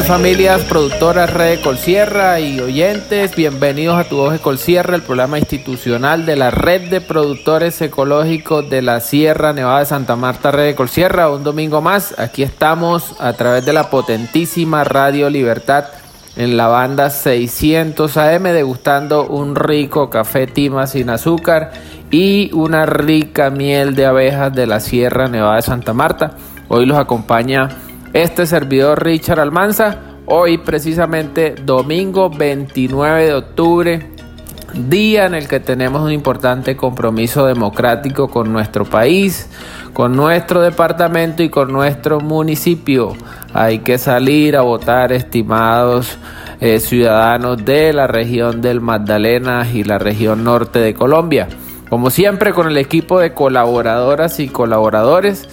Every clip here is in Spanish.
Familias productoras Red Colsierra y oyentes, bienvenidos a Tu Voz Colsierra, el programa institucional de la Red de Productores Ecológicos de la Sierra Nevada de Santa Marta Red Colsierra. Un domingo más, aquí estamos a través de la potentísima Radio Libertad en la banda 600 AM degustando un rico café tima sin azúcar y una rica miel de abejas de la Sierra Nevada de Santa Marta. Hoy los acompaña este servidor Richard Almanza, hoy precisamente domingo 29 de octubre, día en el que tenemos un importante compromiso democrático con nuestro país, con nuestro departamento y con nuestro municipio. Hay que salir a votar, estimados eh, ciudadanos de la región del Magdalena y la región norte de Colombia. Como siempre con el equipo de colaboradoras y colaboradores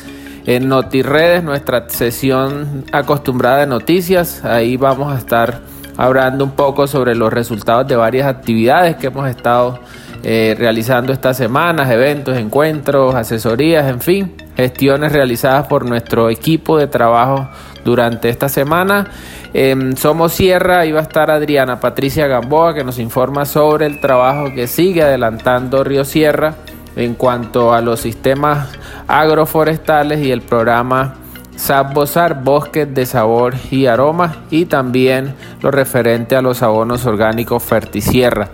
en NotiRedes, nuestra sesión acostumbrada de noticias. Ahí vamos a estar hablando un poco sobre los resultados de varias actividades que hemos estado eh, realizando estas semanas, eventos, encuentros, asesorías, en fin, gestiones realizadas por nuestro equipo de trabajo durante esta semana. En Somos Sierra, ahí va a estar Adriana Patricia Gamboa que nos informa sobre el trabajo que sigue adelantando Río Sierra en cuanto a los sistemas agroforestales y el programa Sabbosar, bosques de sabor y aroma y también lo referente a los abonos orgánicos Fertisierra.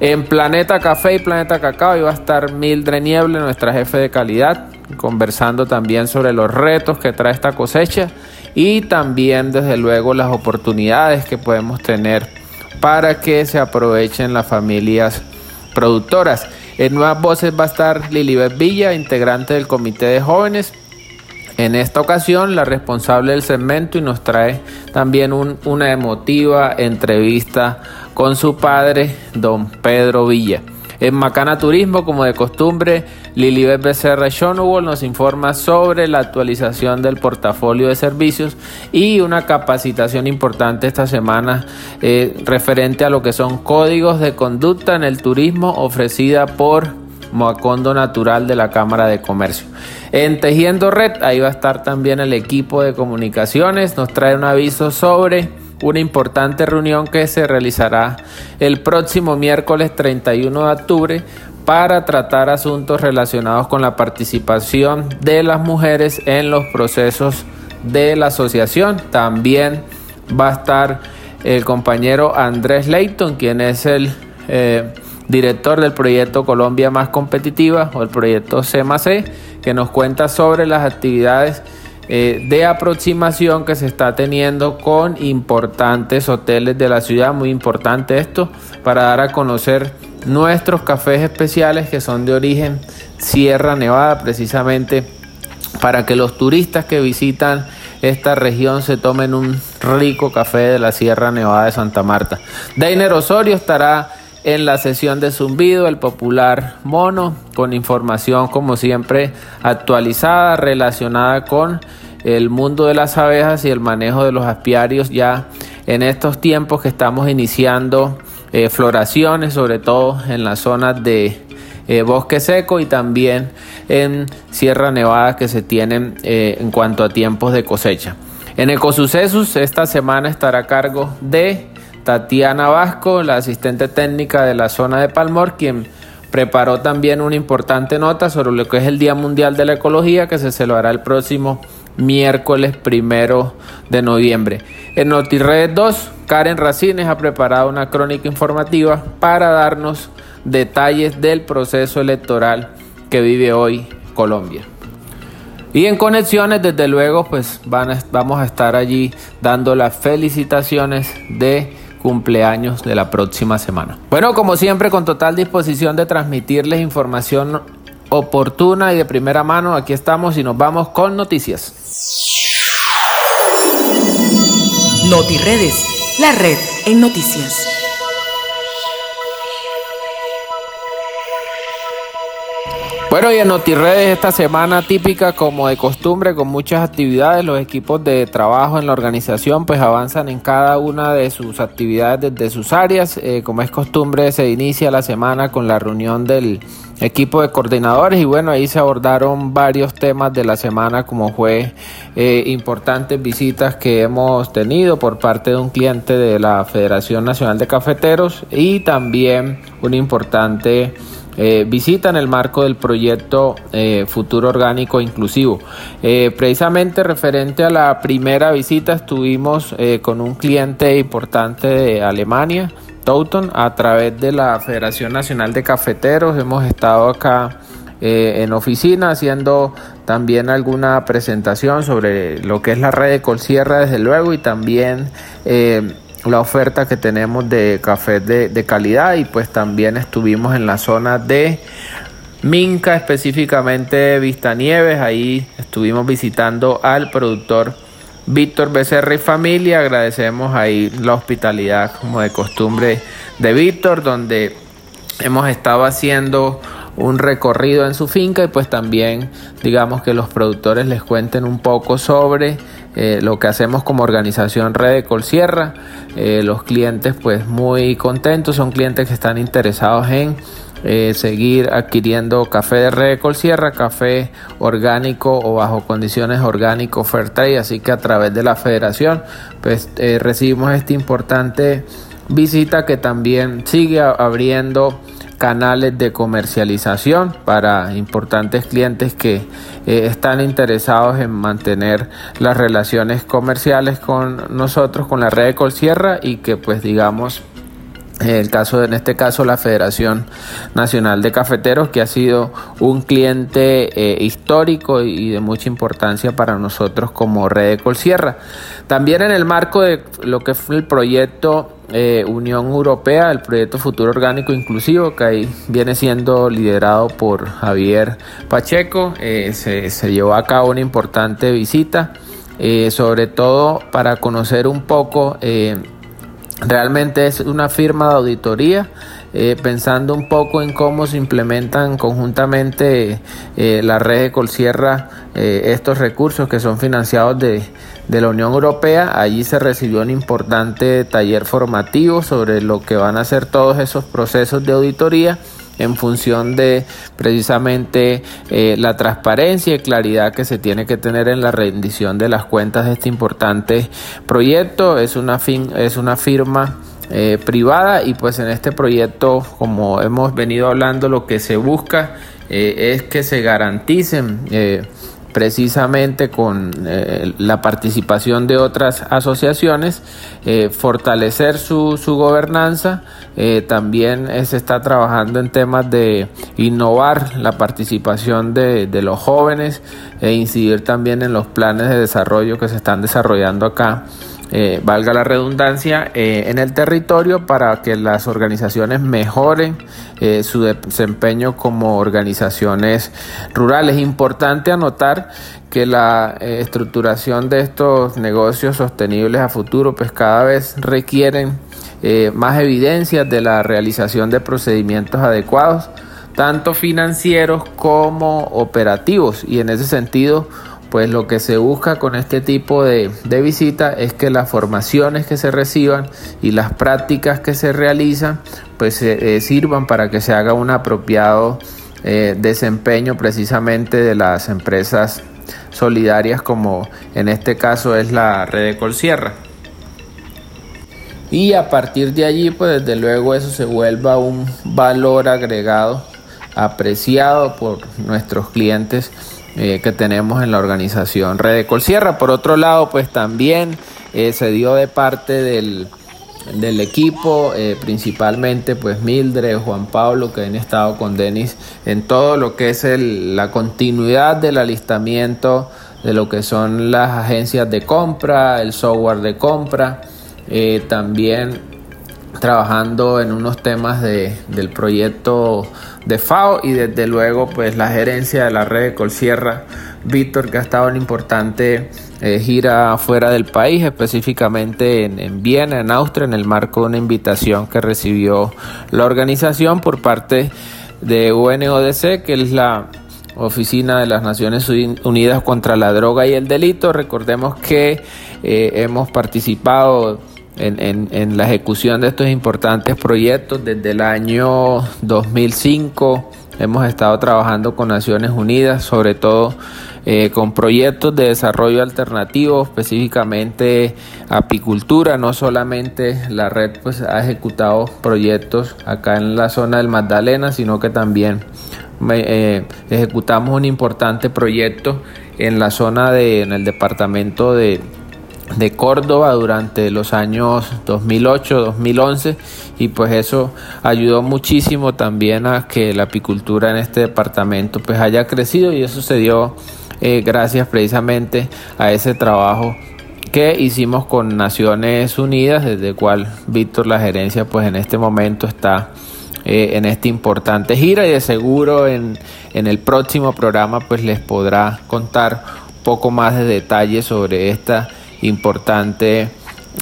En Planeta Café y Planeta Cacao iba a estar Mildred Nieble, nuestra jefe de calidad, conversando también sobre los retos que trae esta cosecha y también desde luego las oportunidades que podemos tener para que se aprovechen las familias productoras. En Nuevas Voces va a estar Lilibet Villa, integrante del Comité de Jóvenes. En esta ocasión, la responsable del segmento y nos trae también un- una emotiva entrevista con su padre, don Pedro Villa. En Macana Turismo, como de costumbre, Lilibet Becerra Shonowall nos informa sobre la actualización del portafolio de servicios y una capacitación importante esta semana eh, referente a lo que son códigos de conducta en el turismo ofrecida por Moacondo Natural de la Cámara de Comercio. En Tejiendo Red, ahí va a estar también el equipo de comunicaciones, nos trae un aviso sobre una importante reunión que se realizará el próximo miércoles 31 de octubre para tratar asuntos relacionados con la participación de las mujeres en los procesos de la asociación. También va a estar el compañero Andrés Leighton, quien es el eh, director del proyecto Colombia Más Competitiva o el proyecto C+C, que nos cuenta sobre las actividades eh, de aproximación que se está teniendo con importantes hoteles de la ciudad, muy importante esto, para dar a conocer nuestros cafés especiales que son de origen Sierra Nevada, precisamente para que los turistas que visitan esta región se tomen un rico café de la Sierra Nevada de Santa Marta. Deiner Osorio estará en la sesión de zumbido, el popular mono, con información como siempre actualizada relacionada con el mundo de las abejas y el manejo de los apiarios ya en estos tiempos que estamos iniciando eh, floraciones, sobre todo en las zonas de eh, bosque seco y también en Sierra Nevada que se tienen eh, en cuanto a tiempos de cosecha. En Ecosucesos esta semana estará a cargo de Tatiana Vasco, la asistente técnica de la zona de Palmor, quien preparó también una importante nota sobre lo que es el Día Mundial de la Ecología que se celebrará el próximo miércoles primero de noviembre. En NotiRedes 2, Karen Racines ha preparado una crónica informativa para darnos detalles del proceso electoral que vive hoy Colombia. Y en conexiones, desde luego, pues van vamos a estar allí dando las felicitaciones de cumpleaños de la próxima semana. Bueno, como siempre, con total disposición de transmitirles información oportuna y de primera mano, aquí estamos y nos vamos con noticias. NotiRedes, la red en noticias. Bueno, y en NotiRedes esta semana típica como de costumbre con muchas actividades, los equipos de trabajo en la organización pues avanzan en cada una de sus actividades desde sus áreas. Eh, como es costumbre se inicia la semana con la reunión del equipo de coordinadores y bueno, ahí se abordaron varios temas de la semana como fue eh, importantes visitas que hemos tenido por parte de un cliente de la Federación Nacional de Cafeteros y también un importante eh, visita en el marco del proyecto eh, Futuro Orgánico Inclusivo. Eh, precisamente referente a la primera visita estuvimos con un cliente importante de Alemania, Tauton, a través de la Federación Nacional de Cafeteros. Hemos estado acá en oficina haciendo también alguna presentación sobre lo que es la red de Colsierra desde luego y también la oferta que tenemos de café de, calidad y pues también estuvimos en la zona de Minca, específicamente Vista Nieves, ahí estuvimos visitando al productor Víctor Becerra y familia, agradecemos ahí la hospitalidad como de costumbre de Víctor, donde hemos estado haciendo un recorrido en su finca y pues también digamos que los productores les cuenten un poco sobre eh, lo que hacemos como organización Red de Colsierra. Eh, los clientes pues muy contentos, son clientes que están interesados en eh, seguir adquiriendo café de Red de Colsierra, café orgánico o bajo condiciones orgánico fair así que a través de la federación pues recibimos esta importante visita que también sigue abriendo canales de comercialización para importantes clientes que eh, están interesados en mantener las relaciones comerciales con nosotros, con la red de Colsierra y que pues digamos el caso en este caso la Federación Nacional de Cafeteros que ha sido un cliente eh, histórico y de mucha importancia para nosotros como red de Colsierra. También en el marco de lo que fue el proyecto eh, Unión Europea, el proyecto Futuro Orgánico Inclusivo, que ahí viene siendo liderado por Javier Pacheco. Eh, se, llevó a cabo una importante visita, eh, sobre todo para conocer un poco, realmente es una firma de auditoría. pensando un poco en cómo se implementan conjuntamente la red de Colsierra estos recursos que son financiados de, de la Unión Europea. Allí se recibió un importante taller formativo sobre lo que van a ser todos esos procesos de auditoría en función de precisamente eh, la transparencia y claridad que se tiene que tener en la rendición de las cuentas de este importante proyecto. Es una, fin, es una firma eh, privada y pues en este proyecto, como hemos venido hablando, lo que se busca eh, es que se garanticen precisamente con eh, la participación de otras asociaciones, eh, fortalecer su, su gobernanza. Eh, también se está trabajando en temas de innovar la participación de, los jóvenes e incidir también en los planes de desarrollo que se están desarrollando acá eh, valga la redundancia, eh, en el territorio para que las organizaciones mejoren eh, su desempeño como organizaciones rurales. Importante anotar que la estructuración de estos negocios sostenibles a futuro pues cada vez requieren más evidencias de la realización de procedimientos adecuados, tanto financieros como operativos y en ese sentido pues lo que se busca con este tipo de, de visita es que las formaciones que se reciban y las prácticas que se realizan pues eh, sirvan para que se haga un apropiado eh, desempeño precisamente de las empresas solidarias como en este caso es la red de Colsierra. y a partir de allí pues desde luego eso se vuelva un valor agregado apreciado por nuestros clientes eh, que tenemos en la organización Red de Colsierra. Por otro lado, pues también eh, se dio de parte del, equipo, eh, principalmente pues Mildred, Juan Pablo, que han estado con Denis en todo lo que es la continuidad del alistamiento de lo que son las agencias de compra, el software de compra, también trabajando en unos temas de, del proyecto de FAO y desde luego pues la gerencia de la red de Colsierra, Víctor que ha estado en importante eh, gira fuera del país, específicamente en, en, Viena, en Austria, en el marco de una invitación que recibió la organización por parte de UNODC, que es la Oficina de las Naciones Unidas contra la Droga y el Delito. Recordemos que eh, hemos participado en, la ejecución de estos importantes proyectos desde el año 2005. Hemos estado trabajando con Naciones Unidas, sobre todo eh, con proyectos de desarrollo alternativo, específicamente apicultura. No solamente la red pues, ha ejecutado proyectos acá en la zona del Magdalena, sino que también eh, ejecutamos un importante proyecto en la zona de, en el departamento de de Córdoba durante los años 2008-2011 y pues eso ayudó muchísimo también a que la apicultura en este departamento pues haya crecido y eso se dio eh, gracias precisamente a ese trabajo que hicimos con Naciones Unidas desde el cual Víctor la gerencia pues en este momento está eh, en esta importante gira y de seguro en, en el próximo programa pues les podrá contar un poco más de detalles sobre esta importante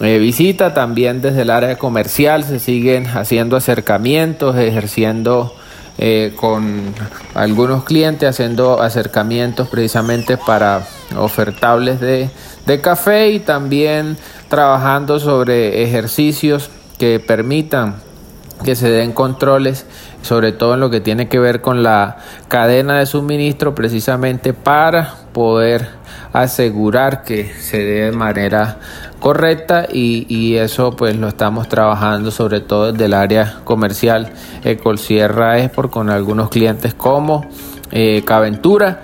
eh, visita. También desde el área comercial se siguen haciendo acercamientos, ejerciendo eh, con algunos clientes, haciendo acercamientos precisamente para ofertables de, de café y también trabajando sobre ejercicios que permitan que se den controles, sobre todo en lo que tiene que ver con la cadena de suministro, precisamente para poder asegurar que se dé de manera correcta y, eso pues lo estamos trabajando sobre todo desde el área comercial Ecolsierra Export con algunos clientes como eh, Caventura.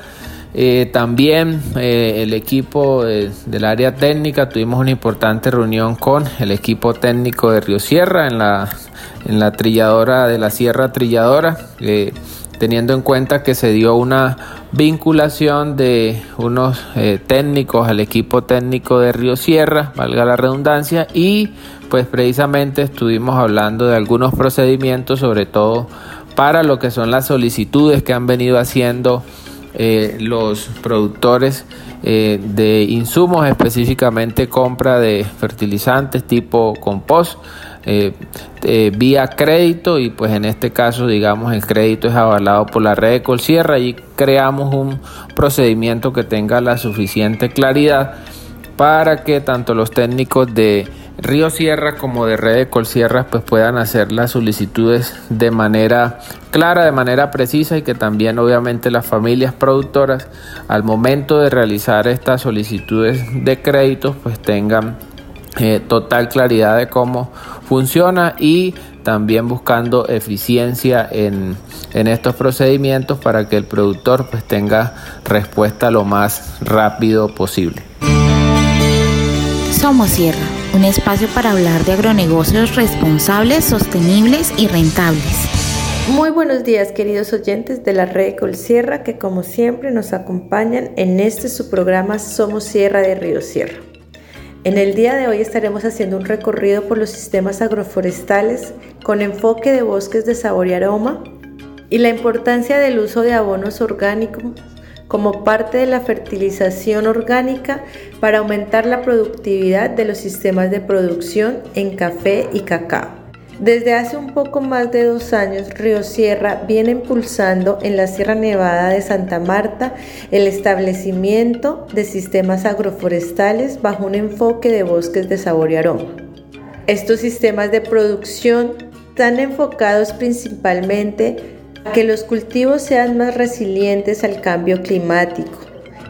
Eh, también eh, el equipo del área técnica tuvimos una importante reunión con el equipo técnico de Río Sierra en la, en la trilladora de la Sierra Trilladora teniendo en cuenta que se dio una vinculación de unos eh, técnicos al equipo técnico de Río Sierra, valga la redundancia, y pues precisamente estuvimos hablando de algunos procedimientos, sobre todo para lo que son las solicitudes que han venido haciendo eh, los productores eh, de insumos, específicamente compra de fertilizantes tipo compost eh, eh, vía crédito y pues en este caso digamos el crédito es avalado por la red de Colsierra. Y creamos un procedimiento que tenga la suficiente claridad para que tanto los técnicos de Río Sierra como de Red de Colsierra pues puedan hacer las solicitudes de manera clara, de manera precisa y que también obviamente las familias productoras al momento de realizar estas solicitudes de créditos pues tengan eh, total claridad de cómo funciona y también buscando eficiencia en, estos procedimientos para que el productor pues tenga respuesta lo más rápido posible. Somos Sierra, un espacio para hablar de agronegocios responsables, sostenibles y rentables. Muy buenos días queridos oyentes de la red Colsierra que como siempre nos acompañan en este su programa Somos Sierra de Río Sierra. En el día de hoy estaremos haciendo un recorrido por los sistemas agroforestales con enfoque de bosques de sabor y aroma y la importancia del uso de abonos orgánicos como parte de la fertilización orgánica para aumentar la productividad de los sistemas de producción en café y cacao. Desde hace un poco más de dos años, Río Sierra viene impulsando en la Sierra Nevada de Santa Marta el establecimiento de sistemas agroforestales bajo un enfoque de bosques de sabor y aroma. Estos sistemas de producción están enfocados principalmente a que los cultivos sean más resilientes al cambio climático,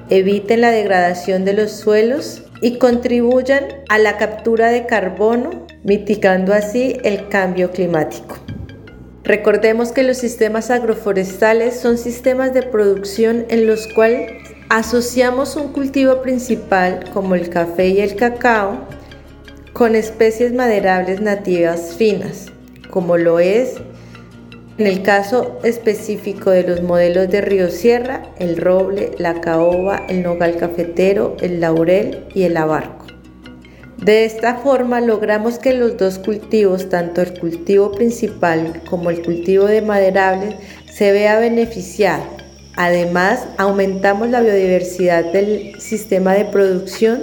eviten la degradación de los suelos y contribuyan a la captura de carbono mitigando así el cambio climático. Recordemos que los sistemas agroforestales son sistemas de producción en los cuales asociamos un cultivo principal como el café y el cacao con especies maderables nativas finas, como lo es en el caso específico de los modelos de Río Sierra, el roble, la caoba, el nogal cafetero, el laurel y el abarco. De esta forma logramos que los dos cultivos, tanto el cultivo principal como el cultivo de maderables, se vea beneficiado. Además, aumentamos la biodiversidad del sistema de producción,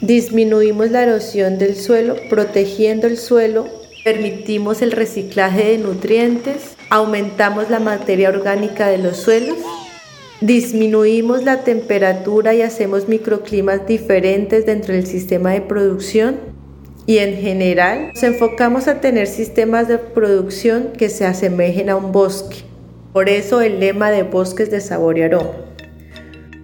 disminuimos la erosión del suelo, protegiendo el suelo, permitimos el reciclaje de nutrientes, aumentamos la materia orgánica de los suelos disminuimos la temperatura y hacemos microclimas diferentes dentro del sistema de producción y en general nos enfocamos a tener sistemas de producción que se asemejen a un bosque. Por eso el lema de bosques de sabor y aroma.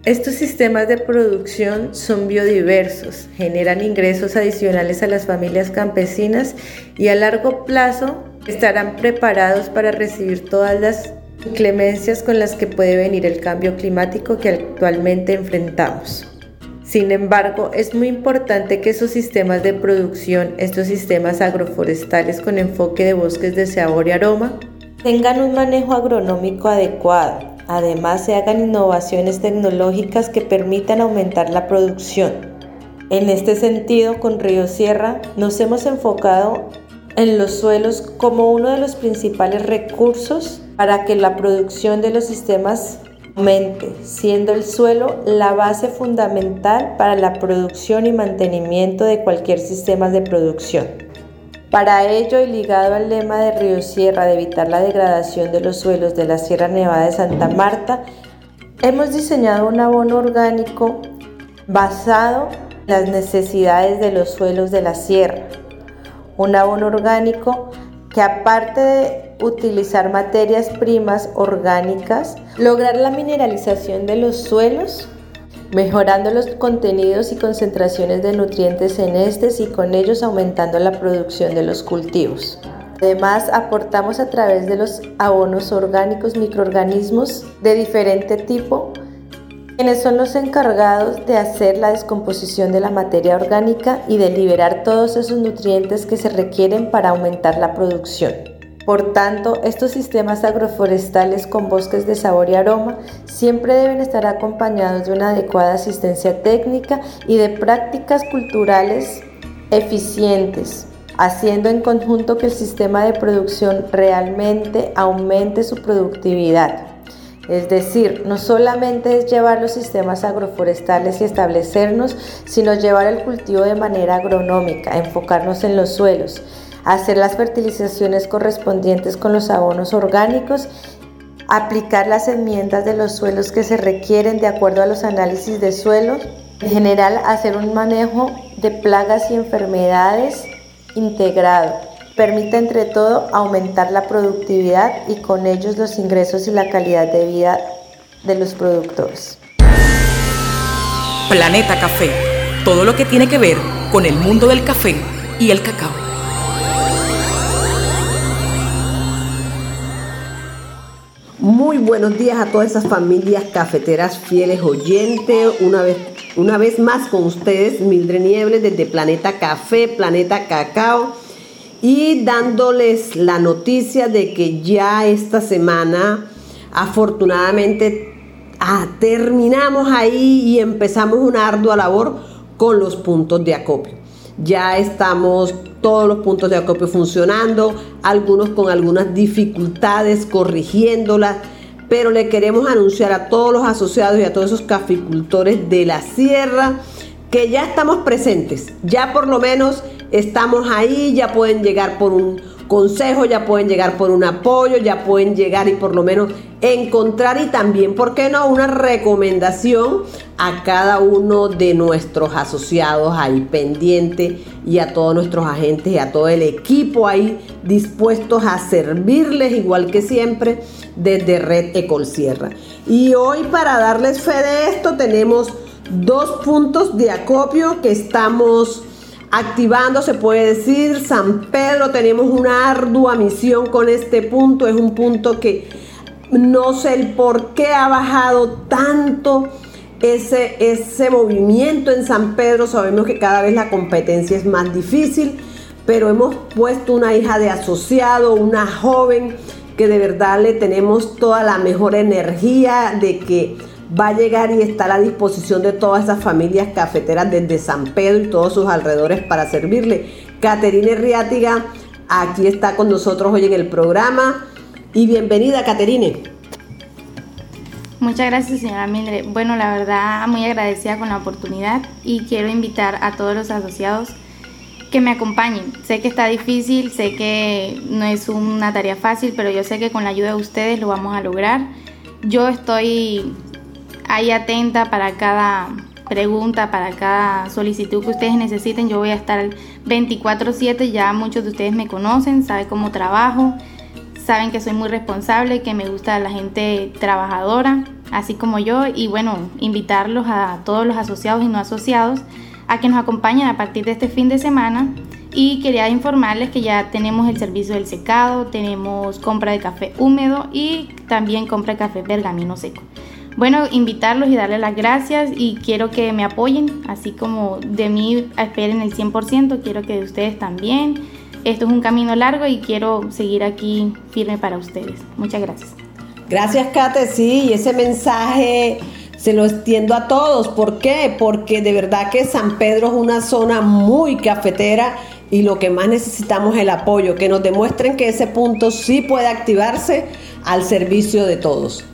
Estos sistemas de producción son biodiversos, generan ingresos adicionales a las familias campesinas y a largo plazo estarán preparados para recibir todas las inclemencias con las que puede venir el cambio climático que actualmente enfrentamos. Sin embargo, es muy importante que esos sistemas de producción, estos sistemas agroforestales con enfoque de bosques de sabor y aroma, tengan un manejo agronómico adecuado. Además, se hagan innovaciones tecnológicas que permitan aumentar la producción. En este sentido, con Río Sierra nos hemos enfocado en los suelos como uno de los principales recursos para que la producción de los sistemas aumente, siendo el suelo la base fundamental para la producción y mantenimiento de cualquier sistema de producción. Para ello, y ligado al lema de Río Sierra de evitar la degradación de los suelos de la Sierra Nevada de Santa Marta, hemos diseñado un abono orgánico basado en las necesidades de los suelos de la sierra. Un abono orgánico que aparte de utilizar materias primas orgánicas, lograr la mineralización de los suelos, mejorando los contenidos y concentraciones de nutrientes en estos y con ellos aumentando la producción de los cultivos. Además, aportamos a través de los abonos orgánicos microorganismos de diferente tipo quienes son los encargados de hacer la descomposición de la materia orgánica y de liberar todos esos nutrientes que se requieren para aumentar la producción. Por tanto, estos sistemas agroforestales con bosques de sabor y aroma siempre deben estar acompañados de una adecuada asistencia técnica y de prácticas culturales eficientes, haciendo en conjunto que el sistema de producción realmente aumente su productividad. Es decir, no solamente es llevar los sistemas agroforestales y establecernos, sino llevar el cultivo de manera agronómica, enfocarnos en los suelos, hacer las fertilizaciones correspondientes con los abonos orgánicos, aplicar las enmiendas de los suelos que se requieren de acuerdo a los análisis de suelo, en general hacer un manejo de plagas y enfermedades integrado permite entre todo aumentar la productividad y con ellos los ingresos y la calidad de vida de los productores. Planeta Café, todo lo que tiene que ver con el mundo del café y el cacao. Muy buenos días a todas esas familias cafeteras fieles oyentes. Una vez, una vez más con ustedes, Mildred Niebles desde Planeta Café, Planeta Cacao y dándoles la noticia de que ya esta semana afortunadamente ah, terminamos ahí y empezamos una ardua labor con los puntos de acopio. Ya estamos todos los puntos de acopio funcionando, algunos con algunas dificultades corrigiéndolas, pero le queremos anunciar a todos los asociados y a todos esos caficultores de la sierra que ya estamos presentes, ya por lo menos estamos ahí, ya pueden llegar por un consejo, ya pueden llegar por un apoyo, ya pueden llegar y por lo menos encontrar y también, ¿por qué no?, una recomendación a cada uno de nuestros asociados ahí pendiente y a todos nuestros agentes y a todo el equipo ahí dispuestos a servirles igual que siempre desde Red Ecol Sierra. Y hoy para darles fe de esto tenemos dos puntos de acopio que estamos activando, se puede decir. San Pedro, tenemos una ardua misión con este punto. Es un punto que no sé el por qué ha bajado tanto ese, ese movimiento en San Pedro. Sabemos que cada vez la competencia es más difícil, pero hemos puesto una hija de asociado, una joven que de verdad le tenemos toda la mejor energía de que va a llegar y está a la disposición de todas esas familias cafeteras desde San Pedro y todos sus alrededores para servirle. Caterine Riátiga aquí está con nosotros hoy en el programa y bienvenida Caterine. Muchas gracias señora Mildred. Bueno, la verdad muy agradecida con la oportunidad y quiero invitar a todos los asociados que me acompañen. Sé que está difícil, sé que no es una tarea fácil, pero yo sé que con la ayuda de ustedes lo vamos a lograr. Yo estoy ahí atenta para cada pregunta, para cada solicitud que ustedes necesiten. Yo voy a estar 24/7, ya muchos de ustedes me conocen, saben cómo trabajo, saben que soy muy responsable, que me gusta la gente trabajadora, así como yo, y bueno, invitarlos a todos los asociados y no asociados a que nos acompañen a partir de este fin de semana y quería informarles que ya tenemos el servicio del secado, tenemos compra de café húmedo y también compra de café pergamino seco. Bueno, invitarlos y darles las gracias y quiero que me apoyen, así como de mí esperen el 100%, quiero que de ustedes también. Esto es un camino largo y quiero seguir aquí firme para ustedes. Muchas gracias. Gracias, Kate. Sí, y ese mensaje se lo extiendo a todos. ¿Por qué? Porque de verdad que San Pedro es una zona muy cafetera y lo que más necesitamos es el apoyo, que nos demuestren que ese punto sí puede activarse al servicio de todos.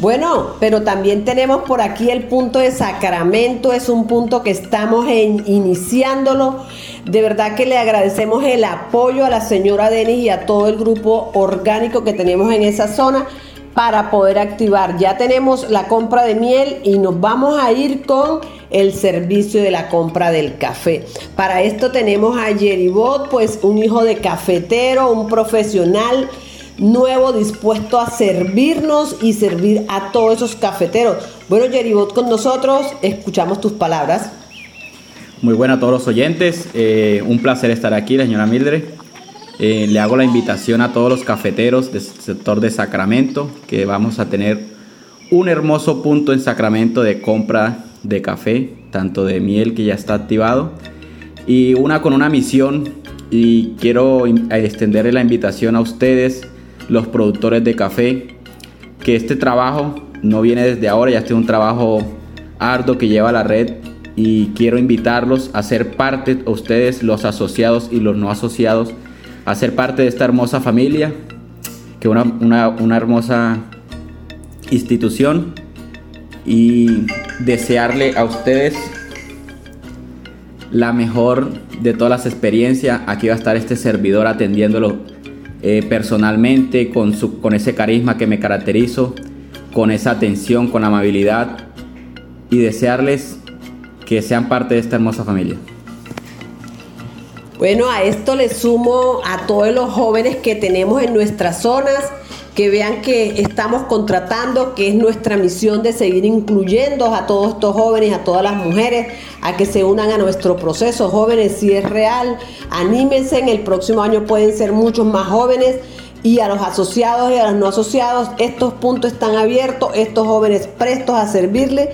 Bueno, pero también tenemos por aquí el punto de Sacramento, es un punto que estamos iniciándolo. De verdad que le agradecemos el apoyo a la señora Denis y a todo el grupo orgánico que tenemos en esa zona para poder activar. Ya tenemos la compra de miel y nos vamos a ir con el servicio de la compra del café. Para esto tenemos a Jeribot, pues un hijo de cafetero, un profesional nuevo dispuesto a servirnos y servir a todos esos cafeteros. Bueno, Jeribot con nosotros, escuchamos tus palabras. Muy buenas a todos los oyentes, eh, un placer estar aquí, la señora Mildred. Eh, le hago la invitación a todos los cafeteros del sector de Sacramento que vamos a tener un hermoso punto en Sacramento de compra de café, tanto de miel que ya está activado, y una con una misión y quiero extenderle la invitación a ustedes, los productores de café, que este trabajo no viene desde ahora, ya este es un trabajo arduo que lleva la red y quiero invitarlos a ser parte, ustedes los asociados y los no asociados, a ser parte de esta hermosa familia, que una, una, una hermosa institución y desearle a ustedes la mejor de todas las experiencias. Aquí va a estar este servidor atendiéndolo eh, personalmente, con, su, con ese carisma que me caracterizo, con esa atención, con amabilidad y desearles que sean parte de esta hermosa familia. Bueno, a esto le sumo a todos los jóvenes que tenemos en nuestras zonas, que vean que estamos contratando, que es nuestra misión de seguir incluyendo a todos estos jóvenes, a todas las mujeres, a que se unan a nuestro proceso. Jóvenes, si es real, anímense, en el próximo año pueden ser muchos más jóvenes. Y a los asociados y a los no asociados, estos puntos están abiertos, estos jóvenes prestos a servirle.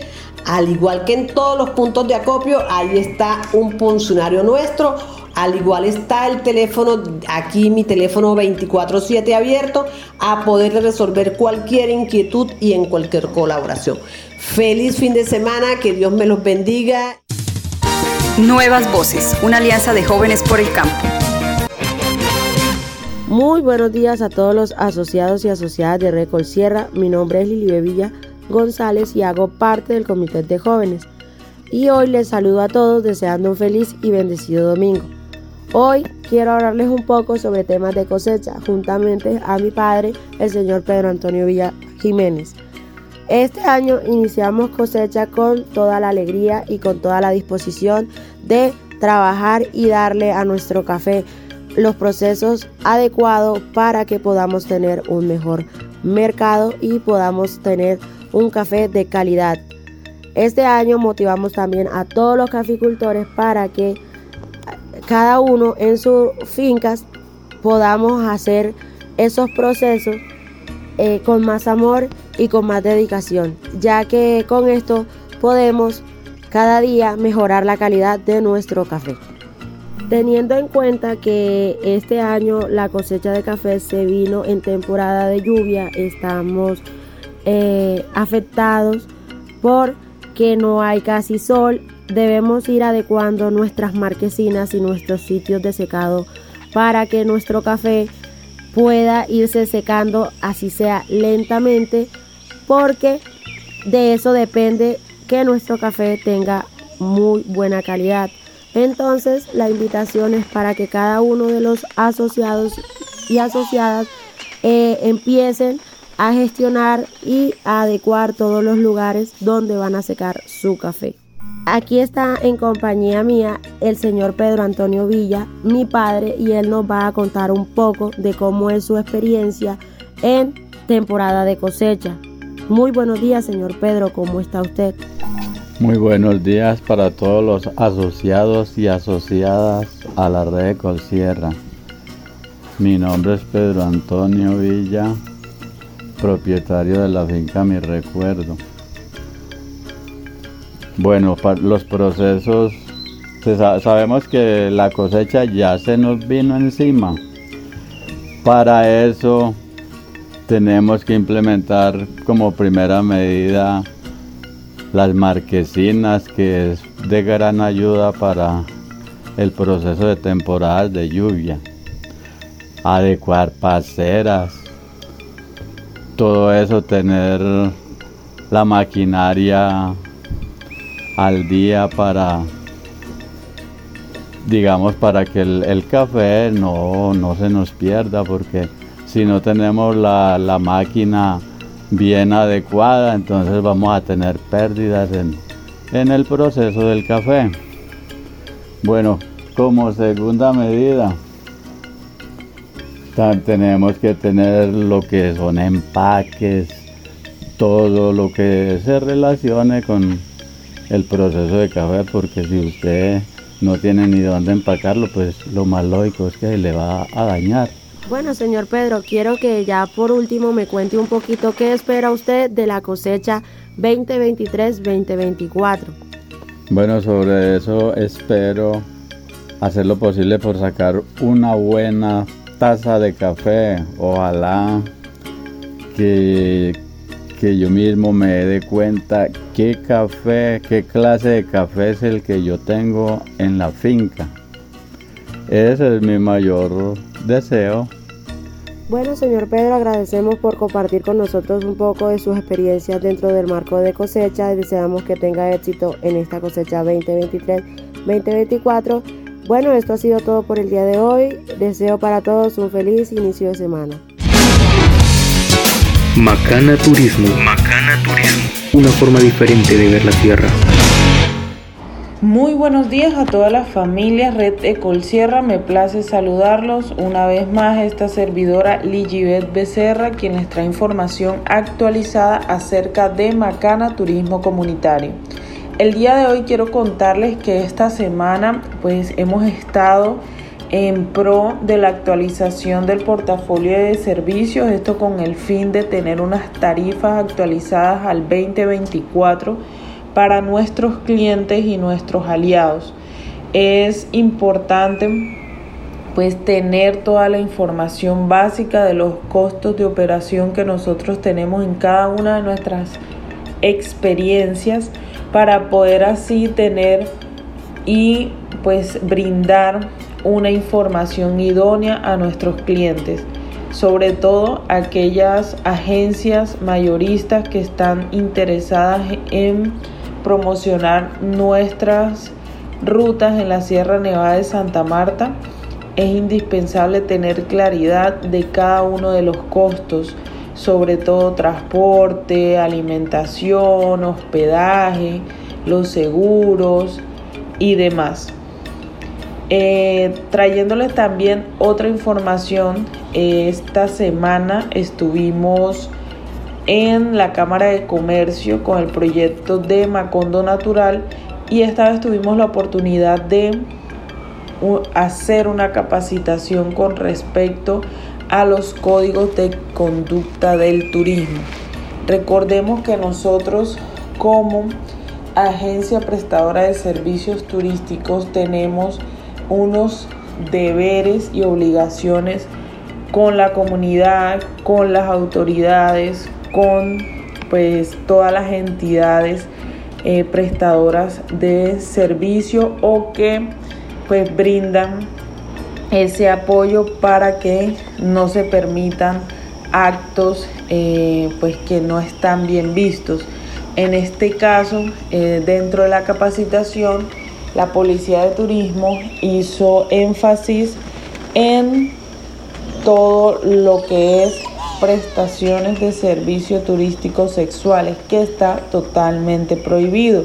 Al igual que en todos los puntos de acopio, ahí está un funcionario nuestro al igual está el teléfono, aquí mi teléfono 24/7 abierto, a poder resolver cualquier inquietud y en cualquier colaboración. Feliz fin de semana, que Dios me los bendiga. Nuevas Voces, una alianza de jóvenes por el campo. Muy buenos días a todos los asociados y asociadas de Recol Sierra. Mi nombre es Lili Bevilla González y hago parte del Comité de Jóvenes. Y hoy les saludo a todos deseando un feliz y bendecido domingo. Hoy quiero hablarles un poco sobre temas de cosecha, juntamente a mi padre, el señor Pedro Antonio Villa Jiménez. Este año iniciamos cosecha con toda la alegría y con toda la disposición de trabajar y darle a nuestro café los procesos adecuados para que podamos tener un mejor mercado y podamos tener un café de calidad. Este año motivamos también a todos los caficultores para que cada uno en sus fincas podamos hacer esos procesos eh, con más amor y con más dedicación, ya que con esto podemos cada día mejorar la calidad de nuestro café. Teniendo en cuenta que este año la cosecha de café se vino en temporada de lluvia, estamos eh, afectados porque no hay casi sol, debemos ir adecuando nuestras marquesinas y nuestros sitios de secado para que nuestro café pueda irse secando así sea lentamente porque de eso depende que nuestro café tenga muy buena calidad. Entonces la invitación es para que cada uno de los asociados y asociadas eh, empiecen a gestionar y a adecuar todos los lugares donde van a secar su café. Aquí está en compañía mía el señor Pedro Antonio Villa, mi padre, y él nos va a contar un poco de cómo es su experiencia en temporada de cosecha. Muy buenos días, señor Pedro, ¿cómo está usted? Muy buenos días para todos los asociados y asociadas a la red de Colsierra. Mi nombre es Pedro Antonio Villa, propietario de la finca Mi Recuerdo. Bueno, los procesos, sabemos que la cosecha ya se nos vino encima. Para eso tenemos que implementar como primera medida las marquesinas, que es de gran ayuda para el proceso de temporadas de lluvia. Adecuar paseras, todo eso, tener la maquinaria al día para, digamos, para que el, café no, se nos pierda, porque si no tenemos la, la, máquina bien adecuada, entonces vamos a tener pérdidas en, en el proceso del café. Bueno, como segunda medida, tenemos que tener lo que son empaques, todo lo que se relacione con el proceso de café porque si usted no tiene ni dónde empacarlo, pues lo más lógico es que le va a dañar. Bueno, señor Pedro, quiero que ya por último me cuente un poquito qué espera usted de la cosecha 2023-2024. Bueno, sobre eso espero hacer lo posible por sacar una buena taza de café. Ojalá que que yo mismo me dé cuenta qué café, qué clase de café es el que yo tengo en la finca. Ese es mi mayor deseo. Bueno, señor Pedro, agradecemos por compartir con nosotros un poco de sus experiencias dentro del marco de cosecha y deseamos que tenga éxito en esta cosecha 2023-2024. Bueno, esto ha sido todo por el día de hoy. Deseo para todos un feliz inicio de semana. Macana Turismo. Macana Turismo. Una forma diferente de ver la tierra. Muy buenos días a todas las familias Red Ecol Sierra. Me place saludarlos una vez más esta servidora Ligibet Becerra, quien les trae información actualizada acerca de Macana Turismo Comunitario. El día de hoy quiero contarles que esta semana pues hemos estado en pro de la actualización del portafolio de servicios, esto con el fin de tener unas tarifas actualizadas al 2024 para nuestros clientes y nuestros aliados. Es importante pues tener toda la información básica de los costos de operación que nosotros tenemos en cada una de nuestras experiencias para poder así tener y pues brindar una información idónea a nuestros clientes, sobre todo aquellas agencias mayoristas que están interesadas en promocionar nuestras rutas en la Sierra Nevada de Santa Marta. Es indispensable tener claridad de cada uno de los costos, sobre todo transporte, alimentación, hospedaje, los seguros y demás. Eh, trayéndoles también otra información, esta semana estuvimos en la Cámara de Comercio con el proyecto de Macondo Natural y esta vez tuvimos la oportunidad de hacer una capacitación con respecto a los códigos de conducta del turismo. Recordemos que nosotros como agencia prestadora de servicios turísticos tenemos unos deberes y obligaciones con la comunidad, con las autoridades, con pues todas las entidades eh, prestadoras de servicio o que pues brindan ese apoyo para que no se permitan actos eh, pues que no están bien vistos. En este caso, eh, dentro de la capacitación, la Policía de Turismo hizo énfasis en todo lo que es prestaciones de servicios turísticos sexuales, que está totalmente prohibido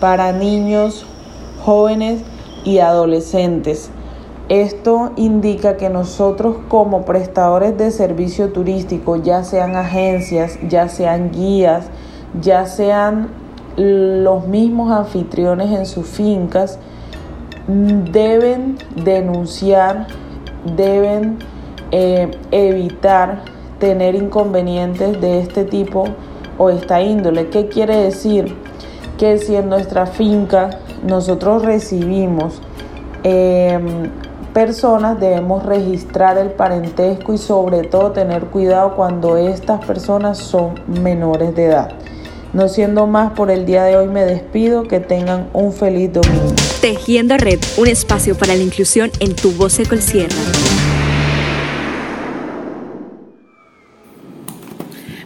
para niños, jóvenes y adolescentes. Esto indica que nosotros como prestadores de servicio turístico, ya sean agencias, ya sean guías, ya sean los mismos anfitriones en sus fincas, deben denunciar, deben eh, evitar tener inconvenientes de este tipo o esta índole. ¿Qué quiere decir? Que si en nuestra finca nosotros recibimos em, personas, debemos registrar el parentesco y sobre todo tener cuidado cuando estas personas son menores de edad. No siendo más por el día de hoy me despido, que tengan un feliz domingo. Tejiendo Red, un espacio para la inclusión en tu voz el cierra.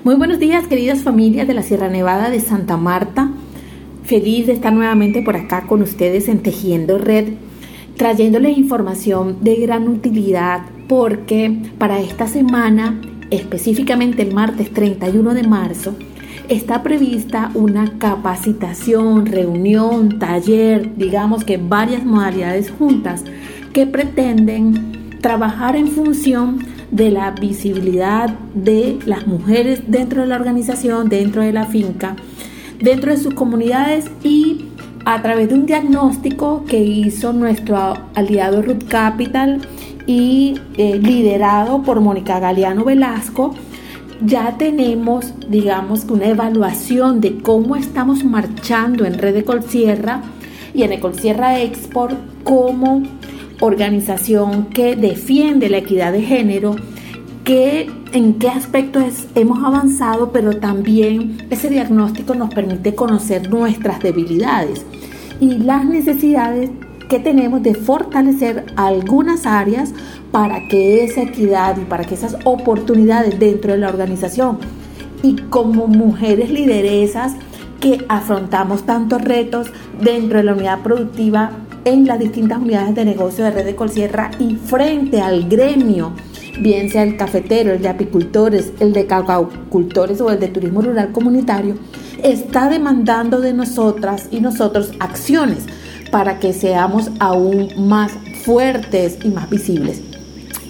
Muy buenos días, queridas familias de la Sierra Nevada de Santa Marta. Feliz de estar nuevamente por acá con ustedes en Tejiendo Red, trayéndoles información de gran utilidad porque para esta semana, específicamente el martes 31 de marzo, está prevista una capacitación, reunión, taller, digamos que varias modalidades juntas que pretenden trabajar en función de la visibilidad de las mujeres dentro de la organización, dentro de la finca, dentro de sus comunidades y a través de un diagnóstico que hizo nuestro aliado Root Capital y eh, liderado por Mónica Galeano Velasco, ya tenemos, digamos, una evaluación de cómo estamos marchando en Red Ecolsierra y en Ecolsierra Export como organización que defiende la equidad de género, que, en qué aspectos hemos avanzado, pero también ese diagnóstico nos permite conocer nuestras debilidades y las necesidades que tenemos de fortalecer algunas áreas para que esa equidad y para que esas oportunidades dentro de la organización y como mujeres lideresas que afrontamos tantos retos dentro de la unidad productiva en las distintas unidades de negocio de Red de Colsierra y frente al gremio, bien sea el cafetero, el de apicultores, el de cacaucultores o el de turismo rural comunitario, está demandando de nosotras y nosotros acciones para que seamos aún más fuertes y más visibles.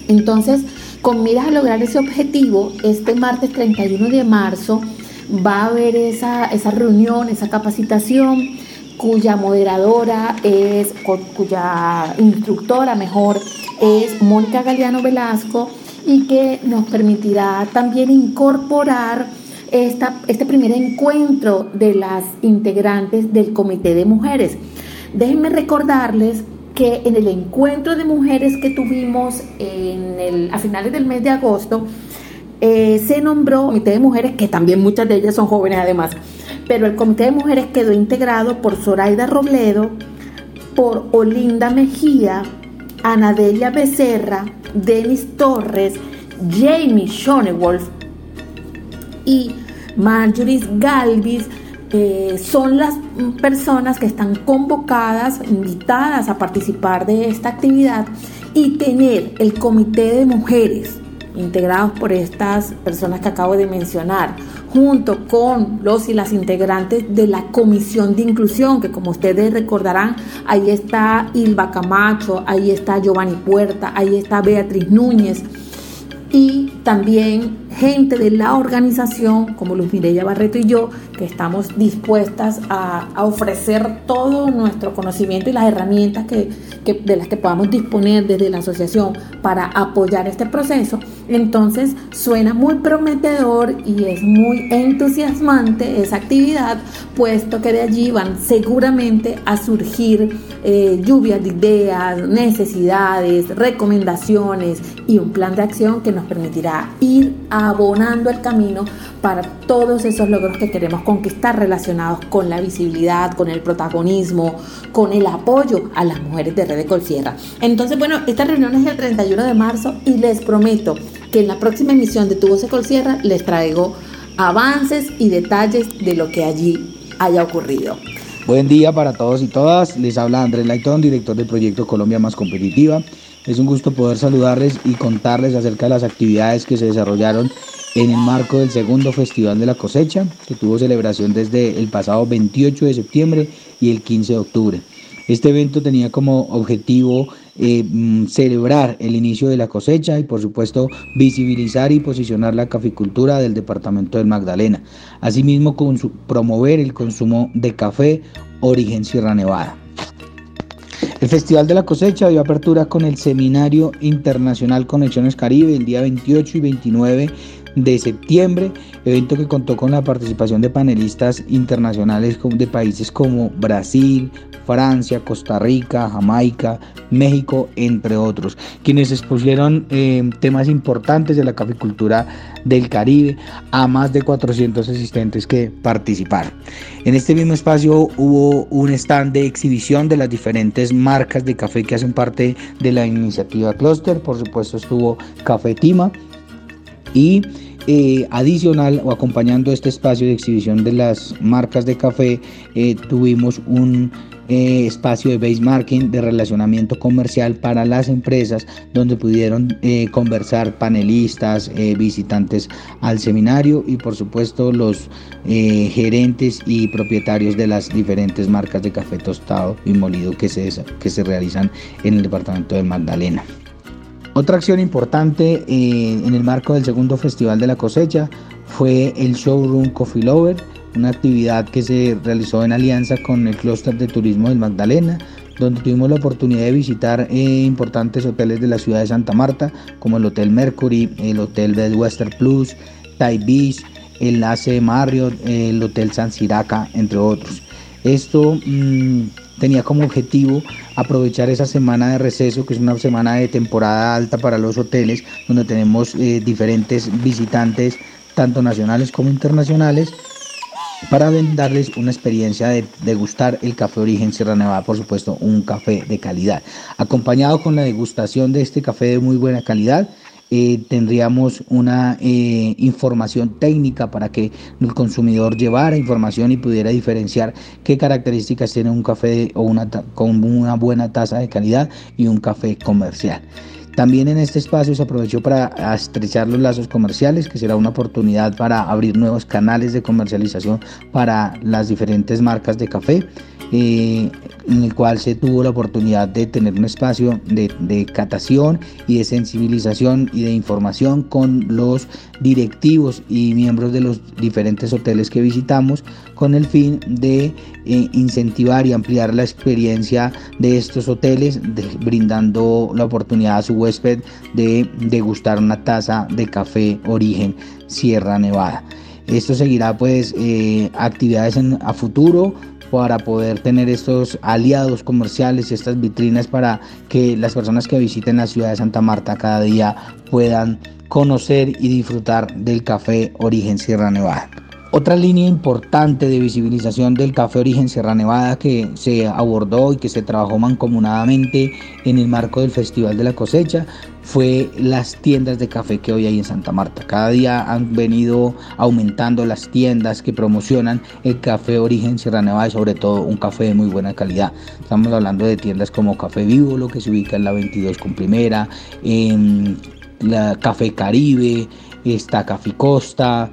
Entonces, con miras a lograr ese objetivo, este martes 31 de marzo va a haber esa, esa reunión, esa capacitación cuya moderadora es, cuya instructora mejor es Mónica Galeano Velasco y que nos permitirá también incorporar esta, este primer encuentro de las integrantes del Comité de Mujeres. Déjenme recordarles que en el encuentro de mujeres que tuvimos en el, a finales del mes de agosto, eh, se nombró Comité de Mujeres, que también muchas de ellas son jóvenes además, pero el Comité de Mujeres quedó integrado por Zoraida Robledo, por Olinda Mejía, Anadelia Becerra, Denis Torres, Jamie Schonewolf y Marjorie Galvis. Eh, son las personas que están convocadas, invitadas a participar de esta actividad y tener el comité de mujeres integrados por estas personas que acabo de mencionar, junto con los y las integrantes de la Comisión de Inclusión, que como ustedes recordarán, ahí está Ilva Camacho, ahí está Giovanni Puerta, ahí está Beatriz Núñez y también gente de la organización, como Luz Mireya Barreto y yo, que estamos dispuestas a, ofrecer todo nuestro conocimiento y las herramientas que, de las que podamos disponer desde la asociación para apoyar este proceso. Entonces suena muy prometedor y es muy entusiasmante esa actividad, puesto que de allí van seguramente a surgir eh, lluvias de ideas, necesidades, recomendaciones y un plan de acción que nos permitirá ir abonando el camino para todos esos logros que queremos conquistar relacionados con la visibilidad, con el protagonismo, con el apoyo a las mujeres de Red de Colsierra. Entonces, bueno, esta reunión es el 31 de marzo y les prometo que en la próxima emisión de Tu Voz de Colsierra les traigo avances y detalles de lo que allí haya ocurrido. Buen día para todos y todas. Les habla Andrés Laitón, director del proyecto Colombia Más Competitiva. Es un gusto poder saludarles y contarles acerca de las actividades que se desarrollaron en el marco del segundo Festival de la Cosecha, que tuvo celebración desde el pasado 28 de septiembre y el 15 de octubre. Este evento tenía como objetivo eh, mm, celebrar el inicio de la cosecha y por supuesto visibilizar y posicionar la caficultura del departamento del Magdalena. Asimismo promover el consumo de café origen Sierra Nevada. El Festival de la Cosecha dio apertura con el Seminario Internacional Conexiones Caribe el día 28 y 29 de septiembre, evento que contó con la participación de panelistas internacionales de países como Brasil, Francia, Costa Rica, Jamaica, México, entre otros, quienes expusieron eh, temas importantes de la caficultura del Caribe a más de 400 asistentes que participaron. En este mismo espacio hubo un stand de exhibición de las diferentes marcas de café que hacen parte de la iniciativa Cluster, por supuesto estuvo Café Tima y eh, adicional o acompañando este espacio de exhibición de las marcas de café, eh, tuvimos un eh, espacio de base de relacionamiento comercial para las empresas, donde pudieron conversar panelistas, visitantes al seminario y por supuesto los gerentes y propietarios de las diferentes marcas de café tostado y molido que se, que se realizan en el departamento del Magdalena. Otra acción importante en el marco del segundo Festival de la Cosecha fue el showroom Coffee Lover, una actividad que se realizó en alianza con el Clúster de Turismo del Magdalena, donde tuvimos la oportunidad de visitar eh, importantes hoteles de la ciudad de Santa Marta, como el Hotel Mercury, el Hotel Western Plus, Tai Beach, el AC Marriott, el Hotel San Siraca, entre otros. Esto mm, tenía como objetivo aprovechar esa semana de receso, que es una semana de temporada alta para los hoteles, donde tenemos eh, diferentes visitantes, tanto nacionales como internacionales, para darles una experiencia de degustar el café origen Sierra Nevada, por supuesto, un café de calidad. Acompañado con la degustación de este café de muy buena calidad, eh, tendríamos una eh, información técnica para que el consumidor llevara información y pudiera diferenciar qué características tiene un café o una, con una buena tasa de calidad y un café comercial. También en este espacio se aprovechó para estrechar los lazos comerciales, que será una oportunidad para abrir nuevos canales de comercialización para las diferentes marcas de café. Eh, en el cual se tuvo la oportunidad de tener un espacio de, de, catación y de sensibilización y de información con los directivos y miembros de los diferentes hoteles que visitamos con el fin de eh, incentivar y ampliar la experiencia de estos hoteles, brindando la oportunidad a su huésped de degustar una taza de café origen Sierra Nevada. Esto seguirá pues eh, actividades a futuro para poder tener estos aliados comerciales y estas vitrinas para que las personas que visiten la ciudad de Santa Marta cada día puedan conocer y disfrutar del café origen Sierra Nevada. Otra línea importante de visibilización del café origen Sierra Nevada que se abordó y que se trabajó mancomunadamente en el marco del Festival de la Cosecha fue las tiendas de café que hoy hay en Santa Marta. Cada día han venido aumentando las tiendas que promocionan el café origen Sierra Nevada y sobre todo un café de muy buena calidad. Estamos hablando de tiendas como Café Vivo, lo que se ubica en la 22 con primera, la Café Caribe, está Café Costa,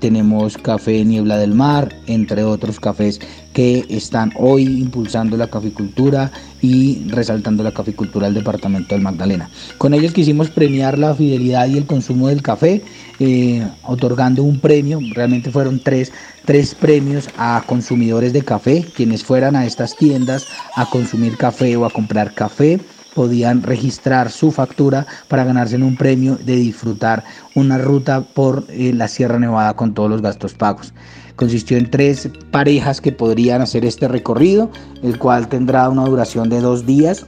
tenemos café Niebla del Mar, entre otros cafés que están hoy impulsando la caficultura y resaltando la caficultura del departamento del Magdalena. Con ellos quisimos premiar la fidelidad y el consumo del café, eh, otorgando un premio, realmente fueron tres, tres premios a consumidores de café, quienes fueran a estas tiendas a consumir café o a comprar café podían registrar su factura para ganarse un premio de disfrutar una ruta por eh, la Sierra Nevada con todos los gastos pagos. Consistió en tres parejas que podrían hacer este recorrido, el cual tendrá una duración de dos días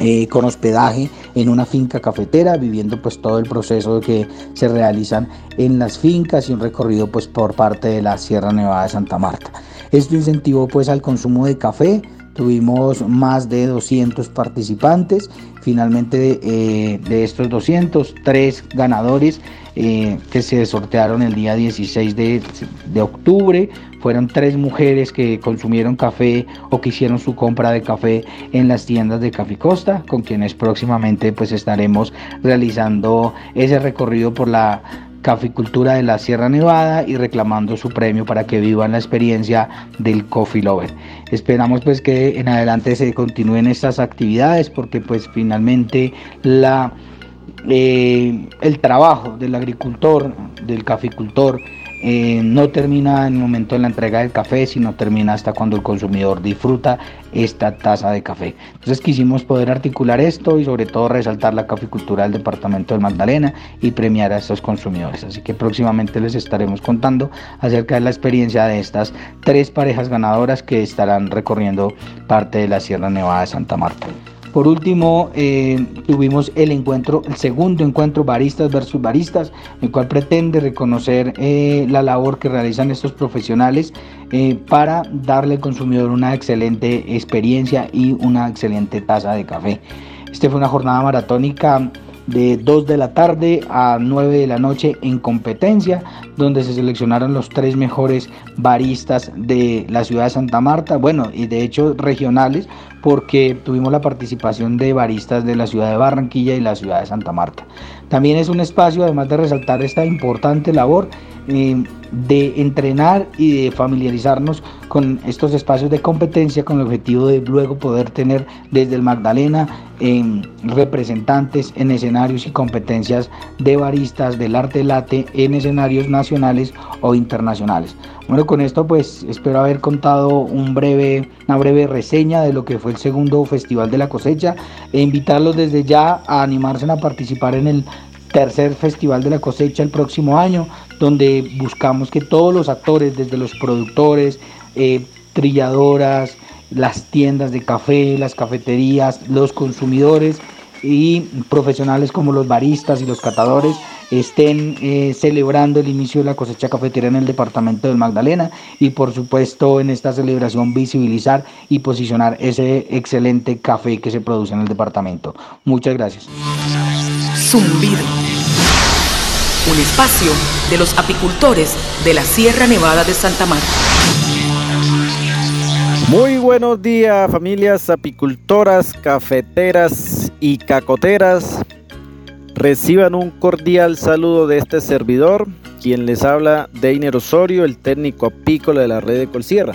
eh, con hospedaje en una finca cafetera, viviendo pues todo el proceso que se realizan en las fincas y un recorrido pues por parte de la Sierra Nevada de Santa Marta. Esto incentivó pues al consumo de café, Tuvimos más de 200 participantes. Finalmente eh, de estos 200, tres ganadores eh, que se sortearon el día 16 de, de, octubre. Fueron tres mujeres que consumieron café o que hicieron su compra de café en las tiendas de Café Costa, con quienes próximamente pues estaremos realizando ese recorrido por la caficultura de la Sierra Nevada y reclamando su premio para que vivan la experiencia del Coffee Lover. Esperamos pues que en adelante se continúen estas actividades porque pues finalmente la, eh, el trabajo del agricultor, del caficultor, eh, no termina en el momento de la entrega del café, sino termina hasta cuando el consumidor disfruta esta taza de café. Entonces quisimos poder articular esto y sobre todo resaltar la caficultura del departamento del Magdalena y premiar a estos consumidores. Así que próximamente les estaremos contando acerca de la experiencia de estas tres parejas ganadoras que estarán recorriendo parte de la Sierra Nevada de Santa Marta. Por último, eh, tuvimos el encuentro, el segundo encuentro baristas versus baristas, el cual pretende reconocer eh, la labor que realizan estos profesionales eh, para darle al consumidor una excelente experiencia y una excelente taza de café. Este fue una jornada maratónica de 2 de la tarde a 9 de la noche en competencia, donde se seleccionaron los tres mejores baristas de la ciudad de Santa Marta, bueno, y de hecho regionales, porque tuvimos la participación de baristas de la ciudad de Barranquilla y la ciudad de Santa Marta. También es un espacio, además de resaltar esta importante labor, eh, de entrenar y de familiarizarnos con estos espacios de competencia con el objetivo de luego poder tener desde el Magdalena em, representantes en escenarios y competencias de baristas del arte late en escenarios nacionales o internacionales. Bueno, con esto pues espero haber contado un breve, una breve reseña de lo que fue el segundo Festival de la Cosecha e invitarlos desde ya a animarse a participar en el tercer Festival de la Cosecha el próximo año, donde buscamos que todos los actores, desde los productores, eh, trilladoras, las tiendas de café, las cafeterías, los consumidores y profesionales como los baristas y los catadores estén eh, celebrando el inicio de la cosecha cafetera en el departamento del Magdalena y por supuesto en esta celebración visibilizar y posicionar ese excelente café que se produce en el departamento. Muchas gracias. Zumbido. Un espacio de los apicultores de la Sierra Nevada de Santa Marta. Muy buenos días familias apicultoras, cafeteras y cacoteras. Reciban un cordial saludo de este servidor, quien les habla Deiner Osorio, el técnico apícola de la red de Colsierra.